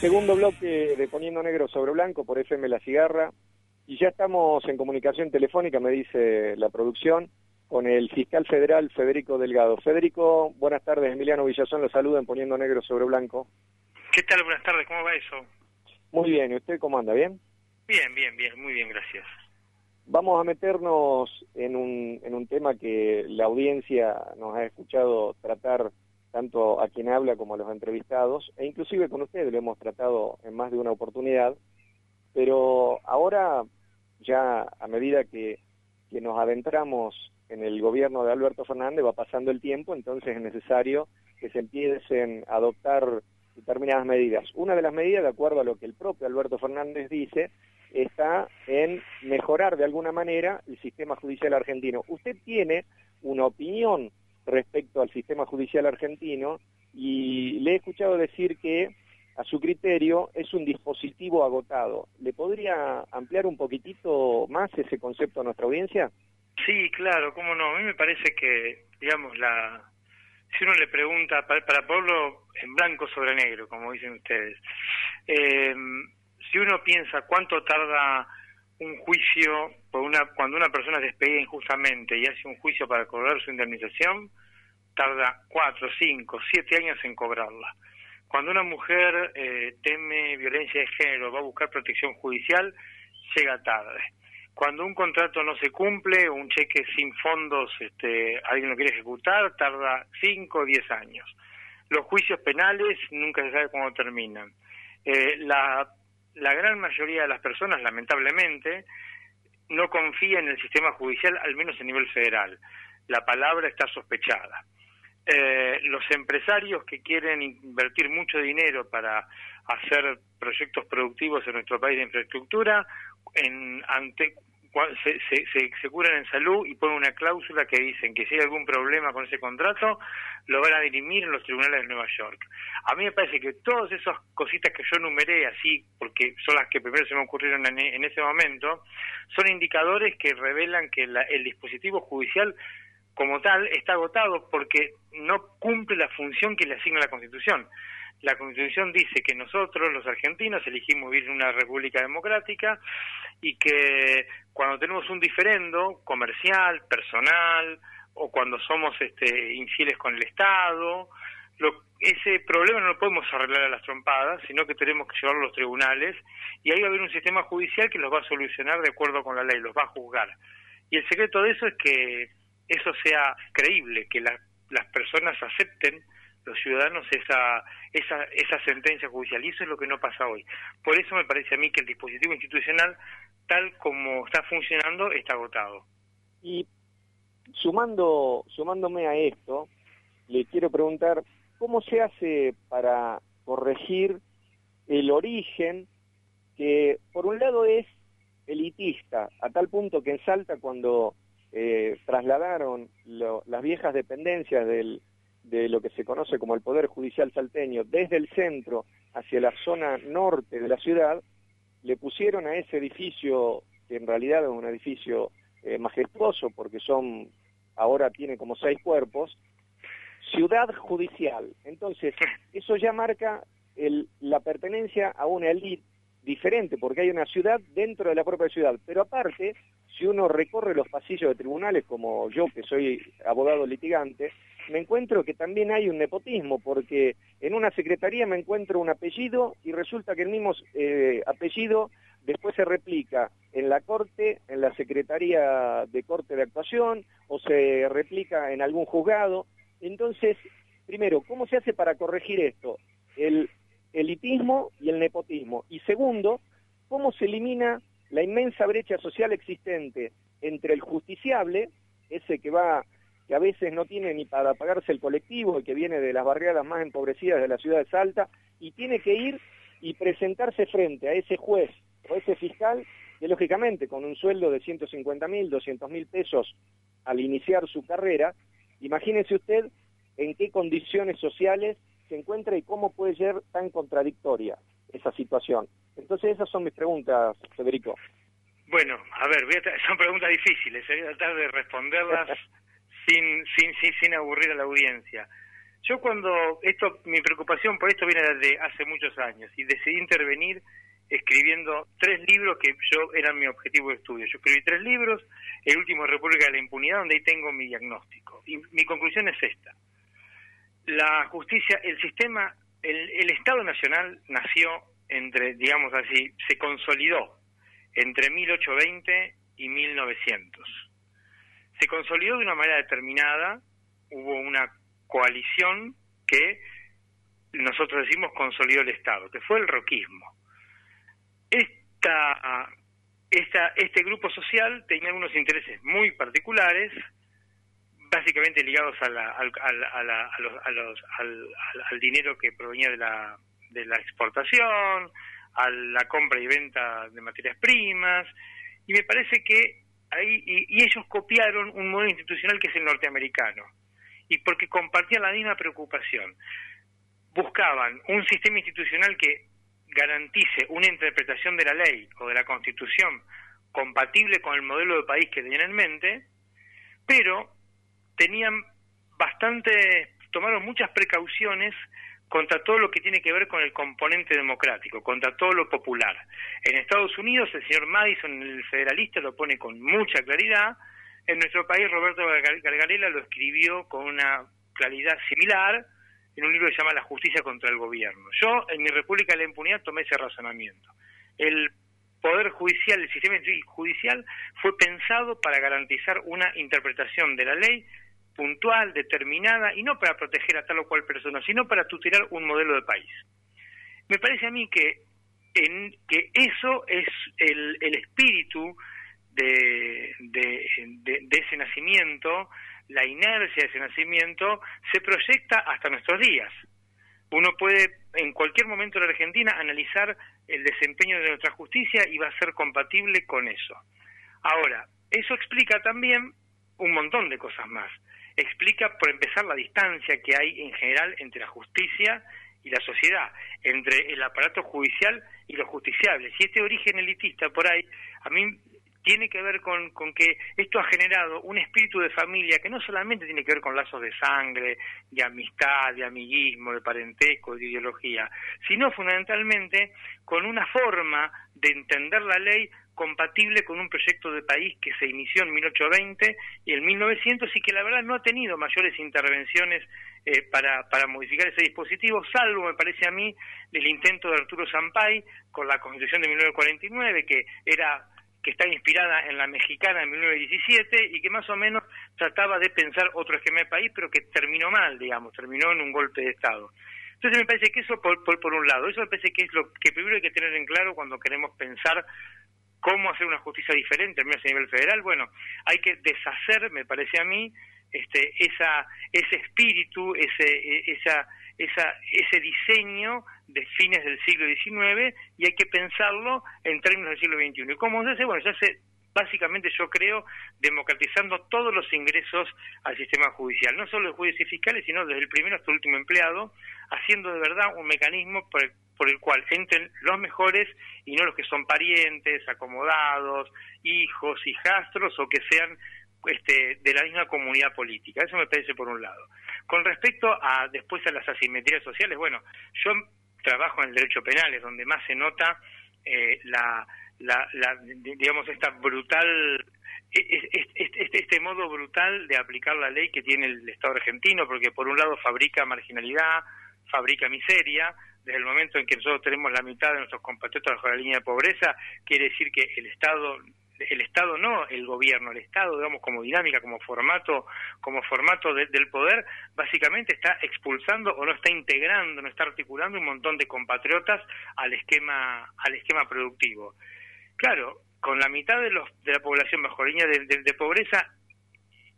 Segundo bloque de Poniendo Negro sobre Blanco por FM La Cigarra. Y ya estamos en comunicación telefónica, me dice la producción, con el fiscal federal Federico Delgado. Federico, buenas tardes. Emiliano Villazón lo saluda en Poniendo Negro sobre Blanco. ¿Qué tal? Buenas tardes. ¿Cómo va eso? Muy bien. ¿Y usted cómo anda? ¿Bien? Bien, bien, bien. Muy bien, gracias. Vamos a meternos en un, en un tema que la audiencia nos ha escuchado tratar tanto a quien habla como a los entrevistados, e inclusive con ustedes lo hemos tratado en más de una oportunidad, pero ahora ya a medida que, que nos adentramos en el gobierno de Alberto Fernández va pasando el tiempo, entonces es necesario que se empiecen a adoptar determinadas medidas. Una de las medidas, de acuerdo a lo que el propio Alberto Fernández dice, está en mejorar de alguna manera el sistema judicial argentino. ¿Usted tiene una opinión respecto al sistema judicial argentino y le he escuchado decir que a su criterio es un dispositivo agotado. ¿Le podría ampliar un poquitito más ese concepto a nuestra audiencia? Sí, claro, cómo no. A mí me parece que, digamos, la si uno le pregunta, para, para ponerlo en blanco sobre negro, como dicen ustedes, eh, si uno piensa cuánto tarda un juicio cuando una persona es despedida injustamente y hace un juicio para cobrar su indemnización, tarda cuatro, cinco, siete años en cobrarla. Cuando una mujer eh, teme violencia de género, va a buscar protección judicial, llega tarde. Cuando un contrato no se cumple, un cheque sin fondos, este, alguien lo quiere ejecutar, tarda cinco o diez años. Los juicios penales nunca se sabe cómo terminan. Eh, la la gran mayoría de las personas, lamentablemente, no confía en el sistema judicial, al menos a nivel federal. La palabra está sospechada. Eh, los empresarios que quieren invertir mucho dinero para hacer proyectos productivos en nuestro país de infraestructura, en, ante, se, se, se, curan en salud y ponen una cláusula que dicen que si hay algún problema con ese contrato, lo van a dirimir en los tribunales de Nueva York. A mí me parece que todas esas cositas que yo enumeré así, porque son las que primero se me ocurrieron en, ese momento, son indicadores que revelan que el dispositivo judicial como tal está agotado porque no cumple la función que le asigna la Constitución la Constitución dice que nosotros, los argentinos, elegimos vivir en una república democrática y que cuando tenemos un diferendo comercial, personal, o cuando somos este, infieles con el Estado, ese problema no lo podemos arreglar a las trompadas, sino que tenemos que llevarlo a los tribunales y ahí va a haber un sistema judicial que los va a solucionar de acuerdo con la ley, los va a juzgar. Y el secreto de eso es que eso sea creíble, que las personas acepten los ciudadanos esa, esa, esa sentencia judicial. Y eso es lo que no pasa hoy. Por eso me parece a mí que el dispositivo institucional, tal como está funcionando, está agotado. Y sumando, sumándome a esto, le quiero preguntar, ¿cómo se hace para corregir el origen que, por un lado, es elitista, a tal punto que en Salta, cuando eh, trasladaron las viejas dependencias del, de lo que se conoce como el Poder Judicial salteño desde el centro hacia la zona norte de la ciudad, le pusieron a ese edificio, que en realidad es un edificio eh, majestuoso porque son, ahora tiene como seis cuerpos, ciudad judicial. Entonces, eso ya marca el, la pertenencia a una élite diferente, porque hay una ciudad dentro de la propia ciudad. Pero aparte, si uno recorre los pasillos de tribunales, como yo que soy abogado litigante, me encuentro que también hay un nepotismo, porque en una secretaría me encuentro un apellido y resulta que el mismo eh, apellido después se replica en la corte, en la secretaría de corte de actuación, o se replica en algún juzgado. Entonces, primero, ¿cómo se hace para corregir esto? El elitismo y el nepotismo. Y segundo, ¿cómo se elimina la inmensa brecha social existente entre el justiciable, ese que va que a veces no tiene ni para pagarse el colectivo, y que viene de las barriadas más empobrecidas de la ciudad de Salta, y tiene que ir y presentarse frente a ese juez o ese fiscal, que lógicamente con un sueldo de 150 mil, 200 mil pesos al iniciar su carrera, imagínese usted en qué condiciones sociales se encuentra y cómo puede ser tan contradictoria esa situación. Entonces esas son mis preguntas, Federico. Bueno, a ver, son preguntas difíciles, voy a tratar de responderlas sin, sin, sin, sin aburrir a la audiencia. Yo cuando esto, mi preocupación por esto viene desde hace muchos años y decidí intervenir escribiendo tres libros que yo eran mi objetivo de estudio. Yo escribí tres libros, el último República de la Impunidad, donde ahí tengo mi diagnóstico. Y mi conclusión es esta. La justicia, el sistema, el, el Estado Nacional nació entre, digamos así, se consolidó entre 1820 y 1900. Se consolidó de una manera determinada, hubo una coalición que nosotros decimos consolidó el Estado, que fue el roquismo. Esta, esta, este grupo social tenía unos intereses muy particulares, básicamente ligados a la, al, al, dinero que provenía de la, de la exportación, a la compra y venta de materias primas, y me parece que ahí, y ellos copiaron un modelo institucional que es el norteamericano y porque compartían la misma preocupación. Buscaban un sistema institucional que garantice una interpretación de la ley o de la Constitución compatible con el modelo de país que tenían en mente, pero tenían bastante, tomaron muchas precauciones contra todo lo que tiene que ver con el componente democrático, contra todo lo popular. En Estados Unidos el señor Madison, el federalista, lo pone con mucha claridad, en nuestro país, Roberto Gargarela lo escribió con una claridad similar en un libro que se llama La justicia contra el gobierno. Yo, en mi República de la Impunidad, tomé ese razonamiento. El Poder Judicial, el sistema judicial, fue pensado para garantizar una interpretación de la ley puntual, determinada, y no para proteger a tal o cual persona, sino para tutelar un modelo de país. Me parece a mí que, en, que eso es el, el espíritu de, de, ese nacimiento, la inercia de ese nacimiento, se proyecta hasta nuestros días. Uno puede en cualquier momento de la Argentina analizar el desempeño de nuestra justicia y va a ser compatible con eso. Ahora, eso explica también un montón de cosas más. Explica, por empezar, la distancia que hay en general entre la justicia y la sociedad, entre el aparato judicial y los justiciables. Y este origen elitista por ahí, a mí tiene que ver con, con, que esto ha generado un espíritu de familia que no solamente tiene que ver con lazos de sangre, de amistad, de amiguismo, de parentesco, de ideología, sino fundamentalmente con una forma de entender la ley compatible con un proyecto de país que se inició en 1820 y en 1900 y que la verdad no ha tenido mayores intervenciones eh, para, para modificar ese dispositivo, salvo, me parece a mí, el intento de Arturo Zampay con la Constitución de 1949, que era que está inspirada en la mexicana de 1917 y que más o menos trataba de pensar otro esquema de país, pero que terminó mal, digamos, terminó en un golpe de Estado. Entonces me parece que eso por, por, un lado, eso me parece que es lo que primero hay que tener en claro cuando queremos pensar cómo hacer una justicia diferente, al menos a nivel federal, bueno, hay que deshacer, me parece a mí, este, esa, ese espíritu, ese, e, esa, esa, ese diseño de fines del siglo XIX y hay que pensarlo en términos del siglo XXI. ¿Y cómo se hace? Bueno, se hace básicamente yo creo democratizando todos los ingresos al sistema judicial, no solo de jueces y fiscales, sino desde el primero hasta el último empleado, haciendo de verdad un mecanismo por el, por el cual entren los mejores y no los que son parientes, acomodados, hijos, hijastros o que sean este, de la misma comunidad política. Eso me parece por un lado. Con respecto a después a las asimetrías sociales, bueno, yo trabajo en el derecho penal, es donde más se nota eh, la, la, digamos, esta brutal este, este, modo brutal de aplicar la ley que tiene el Estado argentino, porque por un lado fabrica marginalidad, fabrica miseria, desde el momento en que nosotros tenemos la mitad de nuestros compatriotas bajo la línea de pobreza, quiere decir que el Estado el Estado no el gobierno, el Estado, digamos, como dinámica, como formato, como formato del poder, básicamente está expulsando o no está integrando, no está articulando un montón de compatriotas al esquema, al esquema productivo. Claro, con la mitad de, los, de la población bajo línea de, pobreza,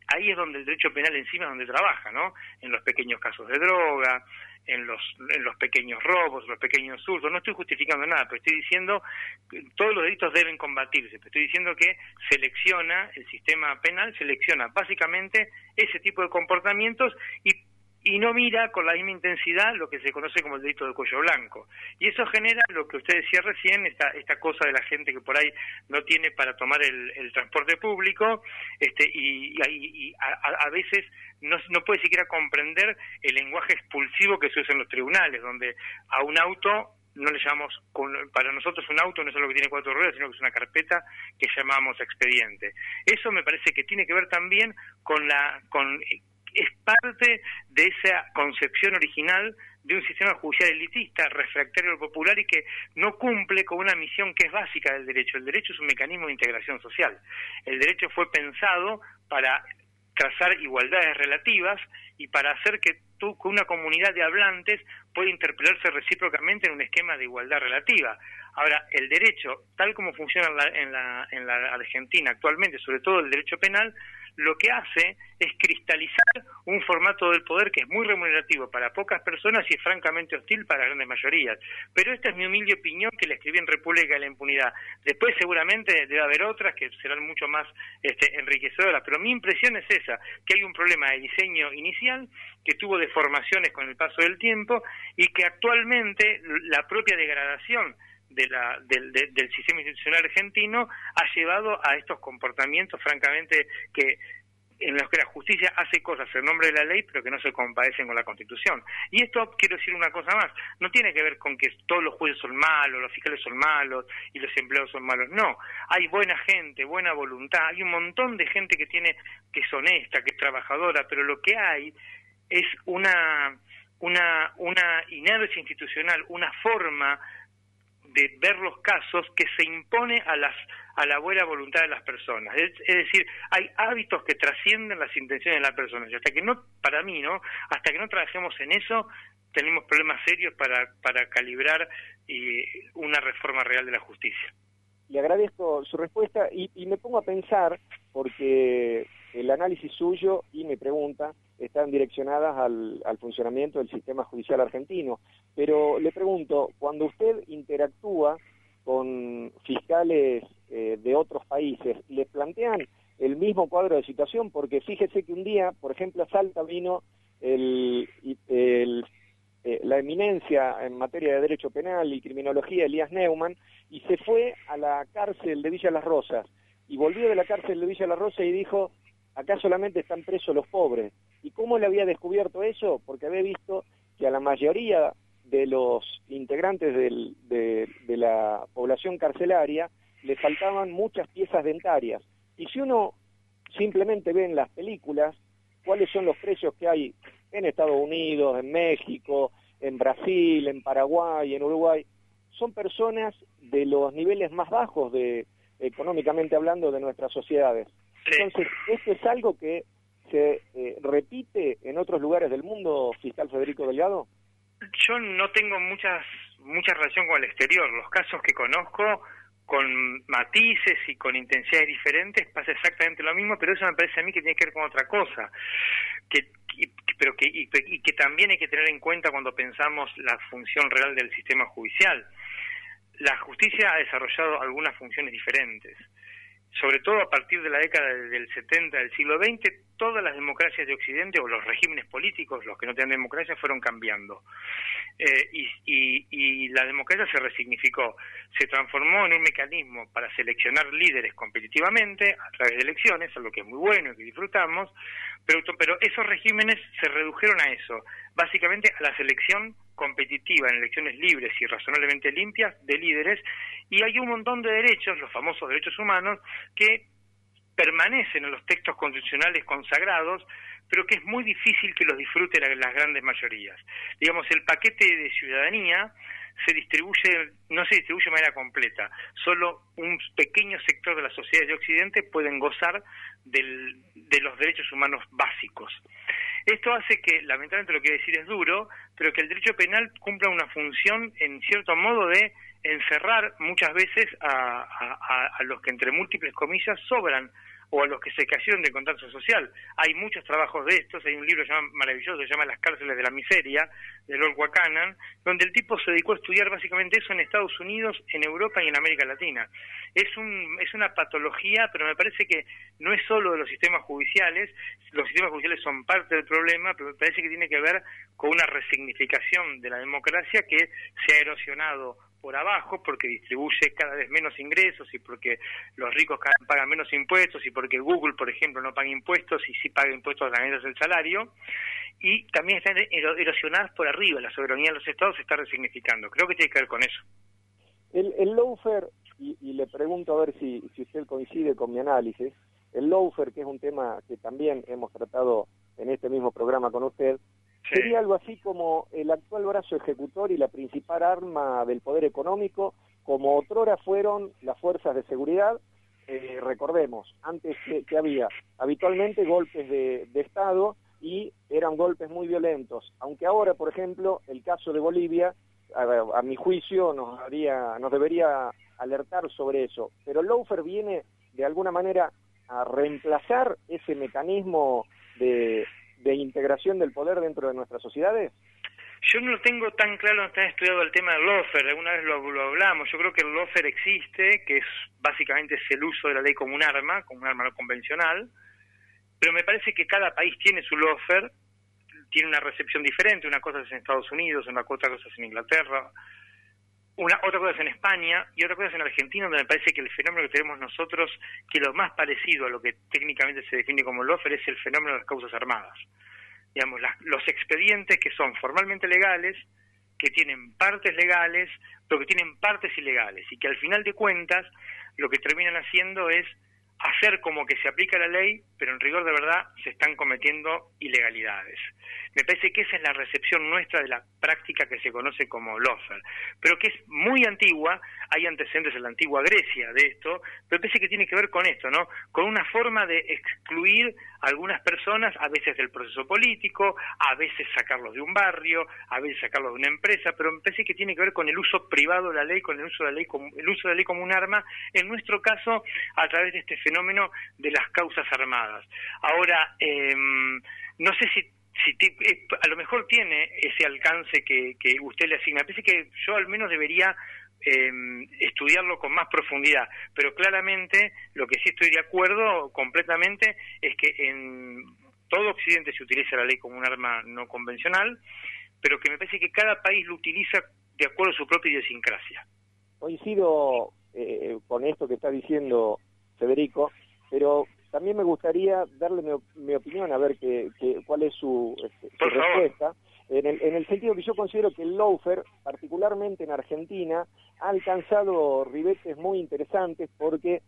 ahí es donde el derecho penal encima es donde trabaja, ¿no? En los pequeños casos de droga, en los, en los pequeños robos, los pequeños hurtos. No estoy justificando nada, pero estoy diciendo que todos los delitos deben combatirse. Pero estoy diciendo que selecciona, el sistema penal selecciona básicamente ese tipo de comportamientos y y no mira con la misma intensidad lo que se conoce como el delito de cuello blanco. Y eso genera lo que usted decía recién, esta, esta cosa de la gente que por ahí no tiene para tomar el, transporte público este, y, y, a, a, veces no, no puede siquiera comprender el lenguaje expulsivo que se usa en los tribunales, donde a un auto no le llamamos, para nosotros un auto no es algo que tiene cuatro ruedas, sino que es una carpeta que llamamos expediente. Eso me parece que tiene que ver también con la, con, es parte de esa concepción original de un sistema judicial elitista, refractario popular y que no cumple con una misión que es básica del derecho. El derecho es un mecanismo de integración social. El derecho fue pensado para trazar igualdades relativas y para hacer que tú, que una comunidad de hablantes pueda interpelarse recíprocamente en un esquema de igualdad relativa. Ahora, el derecho, tal como funciona en la, en la Argentina actualmente, sobre todo el derecho penal, lo que hace es cristalizar un formato del poder que es muy remunerativo para pocas personas y es francamente hostil para grandes mayorías. Pero esta es mi humilde opinión que la escribí en República de la Impunidad. Después seguramente debe haber otras que serán mucho más este, enriquecedoras, pero mi impresión es esa, que hay un problema de diseño inicial que tuvo deformaciones con el paso del tiempo y que actualmente la propia degradación de la, del, sistema institucional argentino ha llevado a estos comportamientos, francamente, que en los que la justicia hace cosas en nombre de la ley, pero que no se compadecen con la Constitución. Y esto, quiero decir una cosa más, no tiene que ver con que todos los jueces son malos, los fiscales son malos y los empleados son malos. No, hay buena gente, buena voluntad, hay un montón de gente que tiene, que es honesta, que es trabajadora, pero lo que hay es una, una, una inercia institucional, una forma de ver los casos que se impone a las a la buena voluntad de las personas. Es, decir, hay hábitos que trascienden las intenciones de las personas. Y hasta que no, para mí, ¿no? Hasta que no trabajemos en eso, tenemos problemas serios para, para calibrar y una reforma real de la justicia. Le agradezco su respuesta y me pongo a pensar, porque el análisis suyo y mi pregunta están direccionadas al, funcionamiento del sistema judicial argentino. Pero le pregunto, cuando usted interactúa con fiscales eh, de otros países, ¿le plantean el mismo cuadro de situación? Porque fíjese que un día, por ejemplo, a Salta vino el, el, eh, la eminencia en materia de derecho penal y criminología, Elías Neumann, y se fue a la cárcel de Villa Las Rosas. Y volvió de la cárcel de Villa Las Rosas y dijo, acá solamente están presos los pobres. ¿Y cómo le había descubierto eso? Porque había visto que a la mayoría de los integrantes de, la población carcelaria le faltaban muchas piezas dentarias. Y si uno simplemente ve en las películas cuáles son los precios que hay en Estados Unidos, en México, en Brasil, en Paraguay, en Uruguay, son personas de los niveles más bajos de económicamente hablando de nuestras sociedades. Entonces, esto es algo que se eh, repite en otros lugares del mundo, fiscal Federico Delgado. Yo no tengo muchas mucha relación con el exterior. Los casos que conozco con matices y con intensidades diferentes pasa exactamente lo mismo, pero eso me parece a mí que tiene que ver con otra cosa, que, pero que, y que también hay que tener en cuenta cuando pensamos la función real del sistema judicial. La justicia ha desarrollado algunas funciones diferentes sobre todo a partir de la década del 70 del siglo XX, todas las democracias de Occidente o los regímenes políticos, los que no tenían democracia, fueron cambiando. Eh, y, y, la democracia se resignificó, se transformó en un mecanismo para seleccionar líderes competitivamente a través de elecciones, algo que es muy bueno y que disfrutamos, pero, pero esos regímenes se redujeron a eso, básicamente a la selección competitiva en elecciones libres y razonablemente limpias de líderes y hay un montón de derechos, los famosos derechos humanos, que permanecen en los textos constitucionales consagrados, pero que es muy difícil que los disfruten las grandes mayorías. Digamos, el paquete de ciudadanía se distribuye, no se distribuye de manera completa. Solo un pequeño sector de la sociedad de Occidente pueden gozar de los derechos humanos básicos. Esto hace que, lamentablemente lo que decir es duro, pero que el derecho penal cumpla una función, en cierto modo, de encerrar muchas veces a, los que entre múltiples comillas sobran o a los que se cayeron de contacto social. Hay muchos trabajos de estos, hay un libro maravilloso que se llama Las cárceles de la miseria, de Lord Wakanan, donde el tipo se dedicó a estudiar básicamente eso en Estados Unidos, en Europa y en América Latina. Es, un, es una patología, pero me parece que no es solo de los sistemas judiciales, los sistemas judiciales son parte del problema, pero me parece que tiene que ver con una resignificación de la democracia que se ha erosionado por abajo porque distribuye cada vez menos ingresos y porque los ricos pagan menos impuestos y porque Google, por ejemplo, no paga impuestos y sí paga impuestos a las del salario y también están erosionadas por arriba, la soberanía de los estados se está resignificando. Creo que tiene que ver con eso. El, el lawfare, y, le pregunto a ver si, si usted coincide con mi análisis, el lawfare, que es un tema que también hemos tratado en este mismo programa con usted, Sería algo así como el actual brazo ejecutor y la principal arma del poder económico, como otrora fueron las fuerzas de seguridad. Eh, recordemos, antes que, había habitualmente golpes de, Estado y eran golpes muy violentos, aunque ahora, por ejemplo, el caso de Bolivia, a, mi juicio, nos, haría, nos debería alertar sobre eso. Pero Laufer viene de alguna manera a reemplazar ese mecanismo de, de integración del poder dentro de nuestras sociedades? Yo no lo tengo tan claro, no está estudiado el tema del lofer, alguna vez lo, hablamos, yo creo que el lofer existe, que es básicamente es el uso de la ley como un arma, como un arma no convencional, pero me parece que cada país tiene su lofer, tiene una recepción diferente, una cosa es en Estados Unidos, una otra cosa es en Inglaterra, una, otra cosa es en España y otra cosa es en Argentina, donde me parece que el fenómeno que tenemos nosotros, que lo más parecido a lo que técnicamente se define como lofer, es el fenómeno de las causas armadas. Digamos, los expedientes que son formalmente legales, que tienen partes legales, pero que tienen partes ilegales, y que al final de cuentas lo que terminan haciendo es hacer como que se aplica la ley, pero en rigor de verdad se están cometiendo ilegalidades. Me parece que esa es la recepción nuestra de la práctica que se conoce como lofer, pero que es muy antigua, hay antecedentes en la antigua Grecia de esto, pero parece que tiene que ver con esto, ¿no? Con una forma de excluir a algunas personas, a veces del proceso político, a veces sacarlos de un barrio, a veces sacarlos de una empresa, pero me parece que tiene que ver con el uso privado de la ley, con el uso de la ley como, el uso de la ley como un arma, en nuestro caso, a través de este fenómeno de las causas armadas. Ahora, em, no sé si si eh, a lo mejor tiene ese alcance que, usted le asigna. Parece que yo al menos debería em, estudiarlo con más profundidad, pero claramente lo que sí estoy de acuerdo completamente es que en todo Occidente se utiliza la ley como un arma no convencional, pero que me parece que cada país lo utiliza de acuerdo a su propia idiosincrasia. Coincido eh, con esto que está diciendo Federico, pero también me gustaría darle mi, opinión, a ver que, cuál es su, este, respuesta. En el, en el, sentido que yo considero que el loafer, particularmente en Argentina, ha alcanzado ribetes muy interesantes porque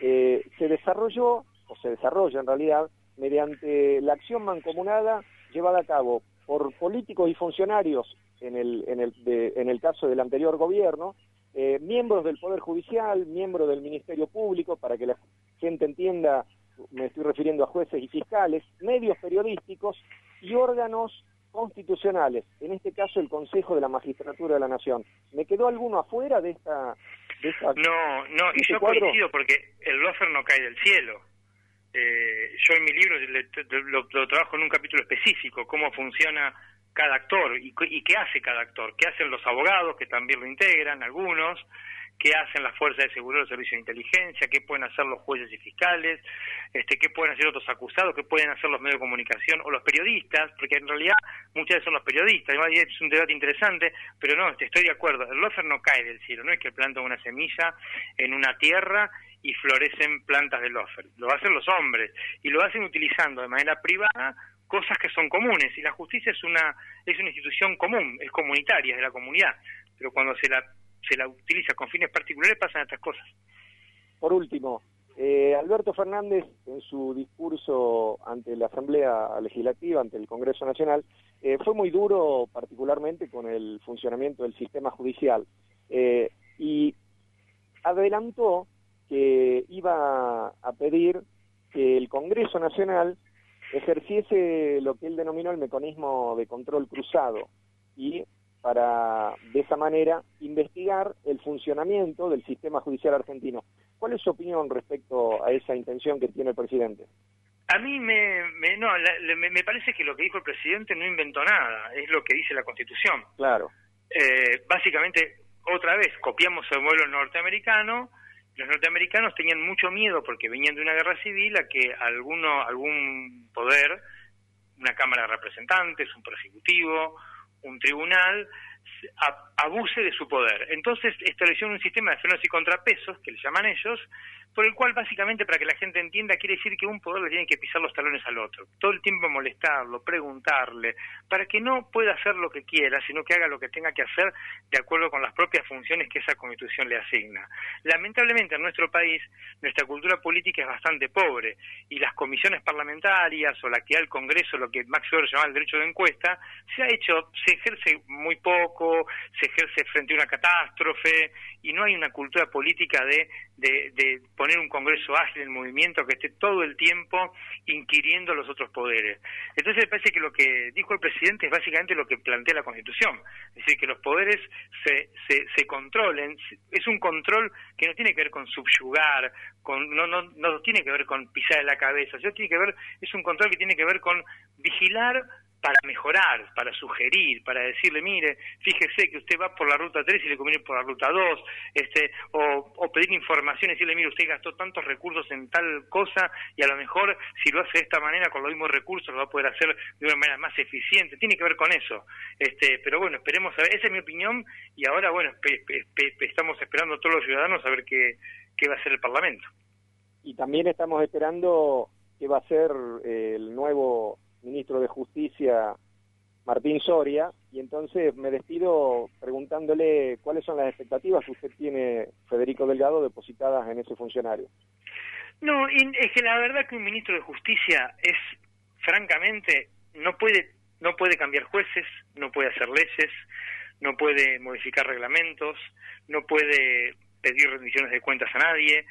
eh, se desarrolló, o se desarrolla en realidad, mediante la acción mancomunada llevada a cabo por políticos y funcionarios en el, en el, en el caso del anterior gobierno, eh, miembros del Poder Judicial, miembros del Ministerio Público, para que la gente entienda me estoy refiriendo a jueces y fiscales, medios periodísticos y órganos constitucionales, en este caso el Consejo de la Magistratura de la Nación. ¿Me quedó alguno afuera de esta... De no, no, y este yo coincido porque el lofer no cae del cielo. Eh, yo en mi libro lo, trabajo en un capítulo específico, cómo funciona cada actor y, y qué hace cada actor, qué hacen los abogados, que también lo integran, algunos, qué hacen las fuerzas de seguridad los servicios de inteligencia, qué pueden hacer los jueces y fiscales, este, qué pueden hacer otros acusados, qué pueden hacer los medios de comunicación o los periodistas, porque en realidad muchas veces son los periodistas, además es un debate interesante, pero no, estoy de acuerdo, el lofer no cae del cielo, no es que planta una semilla en una tierra y florecen plantas de lofer, lo hacen los hombres y lo hacen utilizando de manera privada cosas que son comunes y la justicia es una es una institución común, es comunitaria, es de la comunidad, pero cuando se la se la utiliza con fines particulares, pasan estas cosas. Por último, eh, Alberto Fernández, en su discurso ante la Asamblea Legislativa, ante el Congreso Nacional, eh, fue muy duro particularmente con el funcionamiento del sistema judicial eh, y adelantó que iba a pedir que el Congreso Nacional ejerciese lo que él denominó el mecanismo de control cruzado y para de esa manera investigar el funcionamiento del sistema judicial argentino. ¿Cuál es su opinión respecto a esa intención que tiene el presidente? A mí me, no, me, parece que lo que dijo el presidente no inventó nada, es lo que dice la Constitución. Claro. Eh, básicamente, otra vez, copiamos el modelo norteamericano, los norteamericanos tenían mucho miedo porque venían de una guerra civil a que alguno, algún poder, una Cámara de Representantes, un Ejecutivo, un tribunal, abuse de su poder. Entonces establecieron un sistema de frenos y contrapesos, que le llaman ellos, por el cual básicamente, para que la gente entienda, quiere decir que un poder le tiene que pisar los talones al otro, todo el tiempo molestarlo, preguntarle, para que no pueda hacer lo que quiera, sino que haga lo que tenga que hacer de acuerdo con las propias funciones que esa constitución le asigna. Lamentablemente en nuestro país nuestra cultura política es bastante pobre y las comisiones parlamentarias o la que el Congreso, lo que Max Weber llamaba el derecho de encuesta, se ha hecho, se ejerce muy poco, se ejerce frente a una catástrofe y no hay una cultura política de, de, poner un Congreso ágil en movimiento que esté todo el tiempo inquiriendo los otros poderes. Entonces me parece que lo que dijo el presidente es básicamente lo que plantea la Constitución, es decir, que los poderes se, se, se controlen, es un control que no tiene que ver con subyugar, con, no, no, no tiene que ver con pisar la cabeza, sino tiene que ver, es un control que tiene que ver con vigilar para mejorar, para sugerir, para decirle, mire, fíjese que usted va por la ruta 3 y le conviene por la ruta 2, este, o, o pedir información y decirle, mire, usted gastó tantos recursos en tal cosa y a lo mejor si lo hace de esta manera, con los mismos recursos, lo va a poder hacer de una manera más eficiente. Tiene que ver con eso. Este, pero bueno, esperemos a ver, esa es mi opinión y ahora, bueno, estamos esperando a todos los ciudadanos a ver qué, qué va a hacer el Parlamento. Y también estamos esperando qué va a ser eh, el nuevo ministro de Justicia, Martín Soria, y entonces me despido preguntándole cuáles son las expectativas que usted tiene, Federico Delgado, depositadas en ese funcionario. No, es que la verdad que un ministro de Justicia es, francamente, no puede, no puede cambiar jueces, no puede hacer leyes, no puede modificar reglamentos, no puede pedir rendiciones de cuentas a nadie,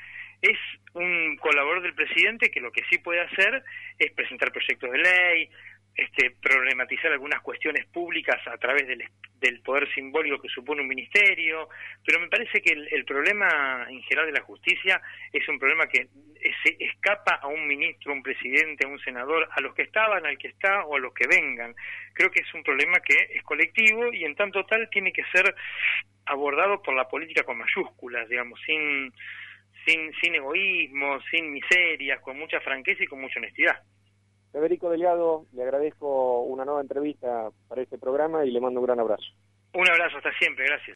es un colaborador del presidente que lo que sí puede hacer es presentar proyectos de ley, este, problematizar algunas cuestiones públicas a través del, del, poder simbólico que supone un ministerio, pero me parece que el, problema en general de la justicia es un problema que se escapa a un ministro, un presidente, a un senador, a los que estaban, al que está o a los que vengan. Creo que es un problema que es colectivo y en tanto tal tiene que ser abordado por la política con mayúsculas, digamos, sin sin, sin egoísmo, sin miserias, con mucha franqueza y con mucha honestidad. Federico Delgado, le agradezco una nueva entrevista para este programa y le mando un gran abrazo. Un abrazo, hasta siempre, gracias.